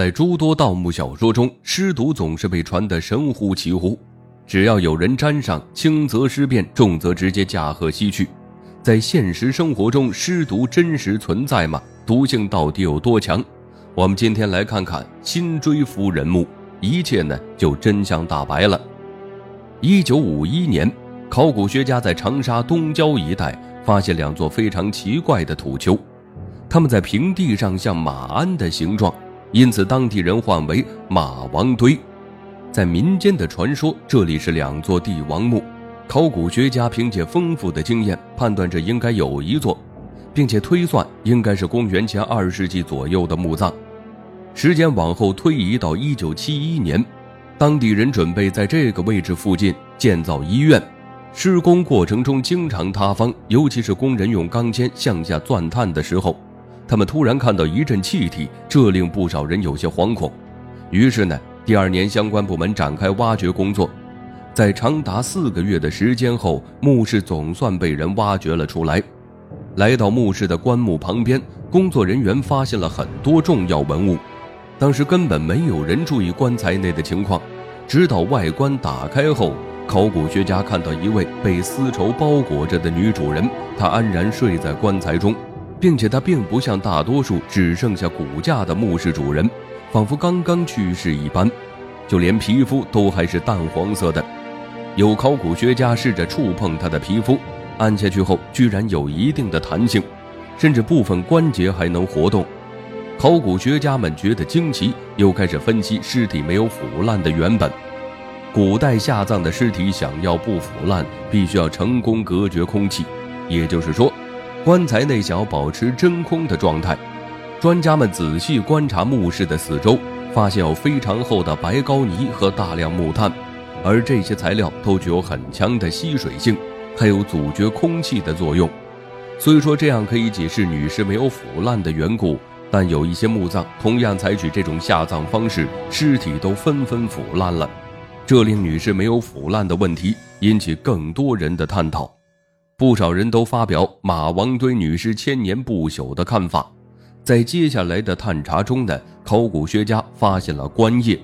在诸多盗墓小说中，尸毒总是被传得神乎其乎。只要有人沾上，轻则尸变，重则直接驾鹤西去。在现实生活中，尸毒真实存在吗？毒性到底有多强？我们今天来看看辛追夫人墓，一切呢就真相大白了。一九五一年，考古学家在长沙东郊一带发现两座非常奇怪的土丘，它们在平地上像马鞍的形状。因此，当地人唤为马王堆。在民间的传说，这里是两座帝王墓。考古学家凭借丰富的经验，判断这应该有一座，并且推算应该是公元前二世纪左右的墓葬。时间往后推移到一九七一年，当地人准备在这个位置附近建造医院。施工过程中经常塌方，尤其是工人用钢钎向下钻探的时候。他们突然看到一阵气体，这令不少人有些惶恐。于是呢，第二年相关部门展开挖掘工作，在长达四个月的时间后，墓室总算被人挖掘了出来。来到墓室的棺木旁边，工作人员发现了很多重要文物。当时根本没有人注意棺材内的情况，直到外观打开后，考古学家看到一位被丝绸包裹着的女主人，她安然睡在棺材中。并且他并不像大多数只剩下骨架的墓室主人，仿佛刚刚去世一般，就连皮肤都还是淡黄色的。有考古学家试着触碰他的皮肤，按下去后居然有一定的弹性，甚至部分关节还能活动。考古学家们觉得惊奇，又开始分析尸体没有腐烂的原本。古代下葬的尸体想要不腐烂，必须要成功隔绝空气，也就是说。棺材内想要保持真空的状态，专家们仔细观察墓室的四周，发现有非常厚的白膏泥和大量木炭，而这些材料都具有很强的吸水性，还有阻绝空气的作用。虽说这样可以解释女尸没有腐烂的缘故，但有一些墓葬同样采取这种下葬方式，尸体都纷纷腐烂了，这令女尸没有腐烂的问题引起更多人的探讨。不少人都发表马王堆女尸千年不朽的看法。在接下来的探查中呢，考古学家发现了棺液。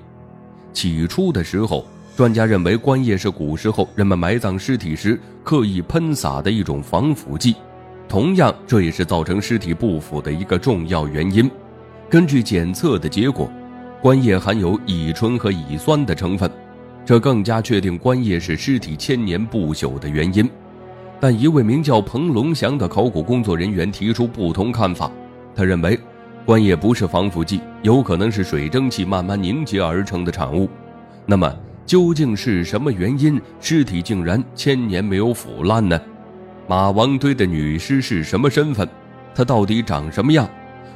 起初的时候，专家认为棺液是古时候人们埋葬尸体时刻意喷洒的一种防腐剂，同样这也是造成尸体不腐的一个重要原因。根据检测的结果，棺液含有乙醇和乙酸的成分，这更加确定棺液是尸体千年不朽的原因。但一位名叫彭龙祥的考古工作人员提出不同看法。他认为，棺液不是防腐剂，有可能是水蒸气慢慢凝结而成的产物。那么，究竟是什么原因，尸体竟然千年没有腐烂呢？马王堆的女尸是什么身份？她到底长什么样？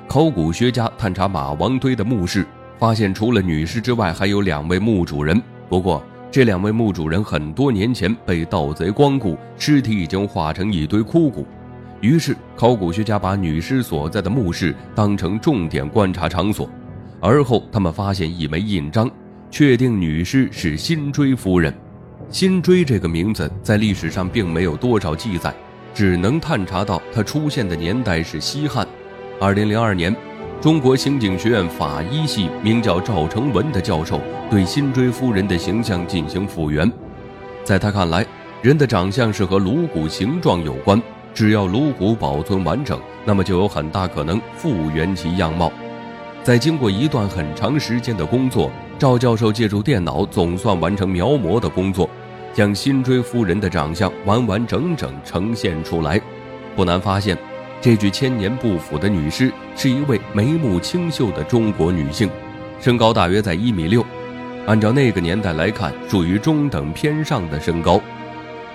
考古学家探查马王堆的墓室，发现除了女尸之外，还有两位墓主人。不过，这两位墓主人很多年前被盗贼光顾，尸体已经化成一堆枯骨。于是，考古学家把女尸所在的墓室当成重点观察场所。而后，他们发现一枚印章，确定女尸是辛追夫人。辛追这个名字在历史上并没有多少记载，只能探查到她出现的年代是西汉。二零零二年。中国刑警学院法医系名叫赵成文的教授对辛追夫人的形象进行复原，在他看来，人的长相是和颅骨形状有关，只要颅骨保存完整，那么就有很大可能复原其样貌。在经过一段很长时间的工作，赵教授借助电脑总算完成描摹的工作，将辛追夫人的长相完完整整呈现出来。不难发现。这具千年不腐的女尸是一位眉目清秀的中国女性，身高大约在一米六，按照那个年代来看，属于中等偏上的身高。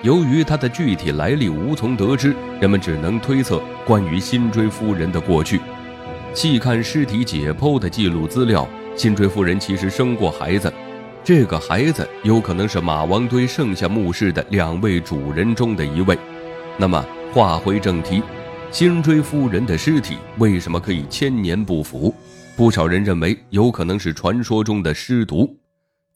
由于她的具体来历无从得知，人们只能推测关于辛追夫人的过去。细看尸体解剖的记录资料，辛追夫人其实生过孩子，这个孩子有可能是马王堆剩下墓室的两位主人中的一位。那么，话回正题。辛追夫人的尸体为什么可以千年不腐？不少人认为有可能是传说中的尸毒。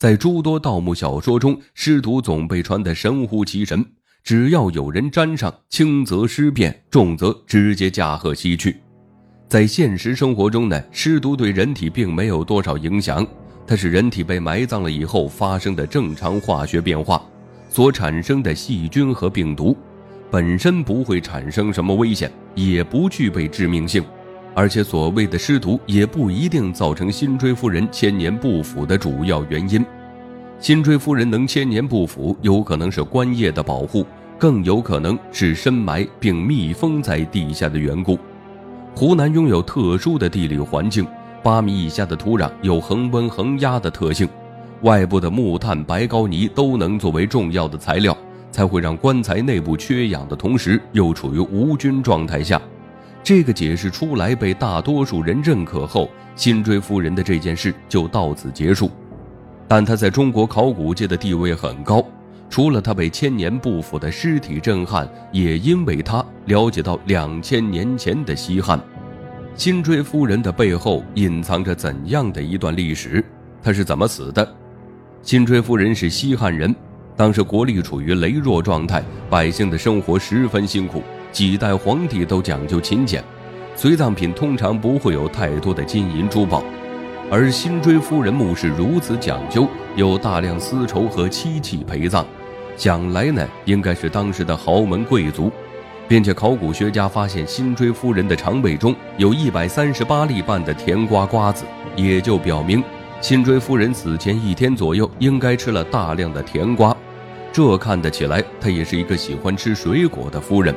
在诸多盗墓小说中，尸毒总被传得神乎其神，只要有人沾上，轻则尸变，重则直接驾鹤西去。在现实生活中呢，尸毒对人体并没有多少影响，它是人体被埋葬了以后发生的正常化学变化所产生的细菌和病毒，本身不会产生什么危险，也不具备致命性，而且所谓的尸毒也不一定造成辛追夫人千年不腐的主要原因。辛追夫人能千年不腐，有可能是官业的保护，更有可能是深埋并密封在地下的缘故。湖南拥有特殊的地理环境，八米以下的土壤有恒温恒压的特性，外部的木炭、白膏泥都能作为重要的材料，才会让棺材内部缺氧的同时又处于无菌状态下。这个解释出来被大多数人认可后，辛追夫人的这件事就到此结束。但他在中国考古界的地位很高。除了他被千年不腐的尸体震撼，也因为他了解到两千年前的西汉，辛追夫人的背后隐藏着怎样的一段历史？她是怎么死的？辛追夫人是西汉人，当时国力处于羸弱状态，百姓的生活十分辛苦，几代皇帝都讲究勤俭，随葬品通常不会有太多的金银珠宝，而辛追夫人墓是如此讲究，有大量丝绸和漆器陪葬。想来呢，应该是当时的豪门贵族，并且考古学家发现辛追夫人的肠胃中有一百三十八粒半的甜瓜瓜子，也就表明辛追夫人死前一天左右应该吃了大量的甜瓜。这看得起来，她也是一个喜欢吃水果的夫人。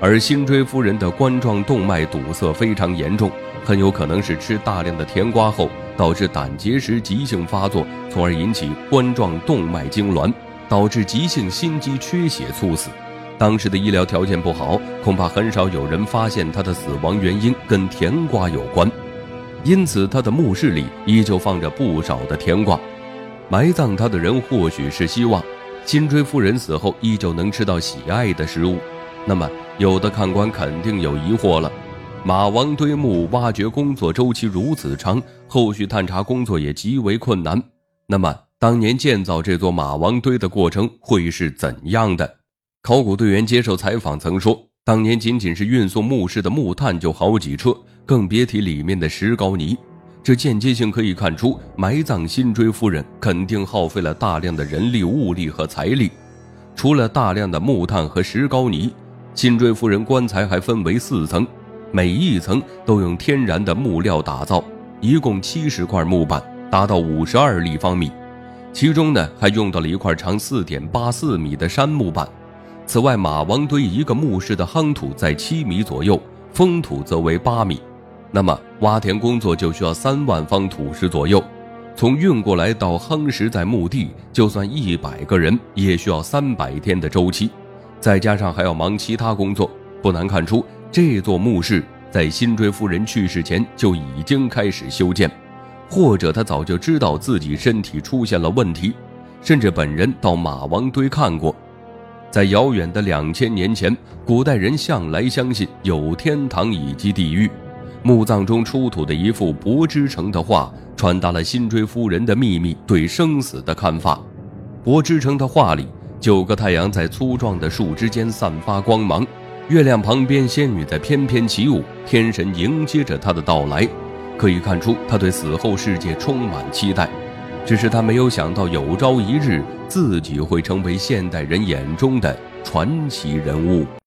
而辛追夫人的冠状动脉堵塞非常严重，很有可能是吃大量的甜瓜后导致胆结石急性发作，从而引起冠状动脉痉挛。导致急性心肌缺血猝死，当时的医疗条件不好，恐怕很少有人发现他的死亡原因跟甜瓜有关，因此他的墓室里依旧放着不少的甜瓜。埋葬他的人或许是希望辛追夫人死后依旧能吃到喜爱的食物。那么，有的看官肯定有疑惑了：马王堆墓挖掘工作周期如此长，后续探查工作也极为困难，那么？当年建造这座马王堆的过程会是怎样的？考古队员接受采访曾说，当年仅仅是运送墓室的木炭就好几车，更别提里面的石膏泥。这间接性可以看出，埋葬辛追夫人肯定耗费了大量的人力、物力和财力。除了大量的木炭和石膏泥，辛追夫人棺材还分为四层，每一层都用天然的木料打造，一共七十块木板，达到五十二立方米。其中呢，还用到了一块长四点八四米的杉木板。此外，马王堆一个墓室的夯土在七米左右，封土则为八米。那么，挖田工作就需要三万方土石左右。从运过来到夯实在墓地，就算一百个人也需要三百天的周期。再加上还要忙其他工作，不难看出，这座墓室在辛追夫人去世前就已经开始修建。或者他早就知道自己身体出现了问题，甚至本人到马王堆看过。在遥远的两千年前，古代人向来相信有天堂以及地狱。墓葬中出土的一幅柏之城的画，传达了辛追夫人的秘密对生死的看法。柏之城的画里，九个太阳在粗壮的树枝间散发光芒，月亮旁边仙女在翩翩起舞，天神迎接着她的到来。可以看出，他对死后世界充满期待，只是他没有想到有朝一日自己会成为现代人眼中的传奇人物。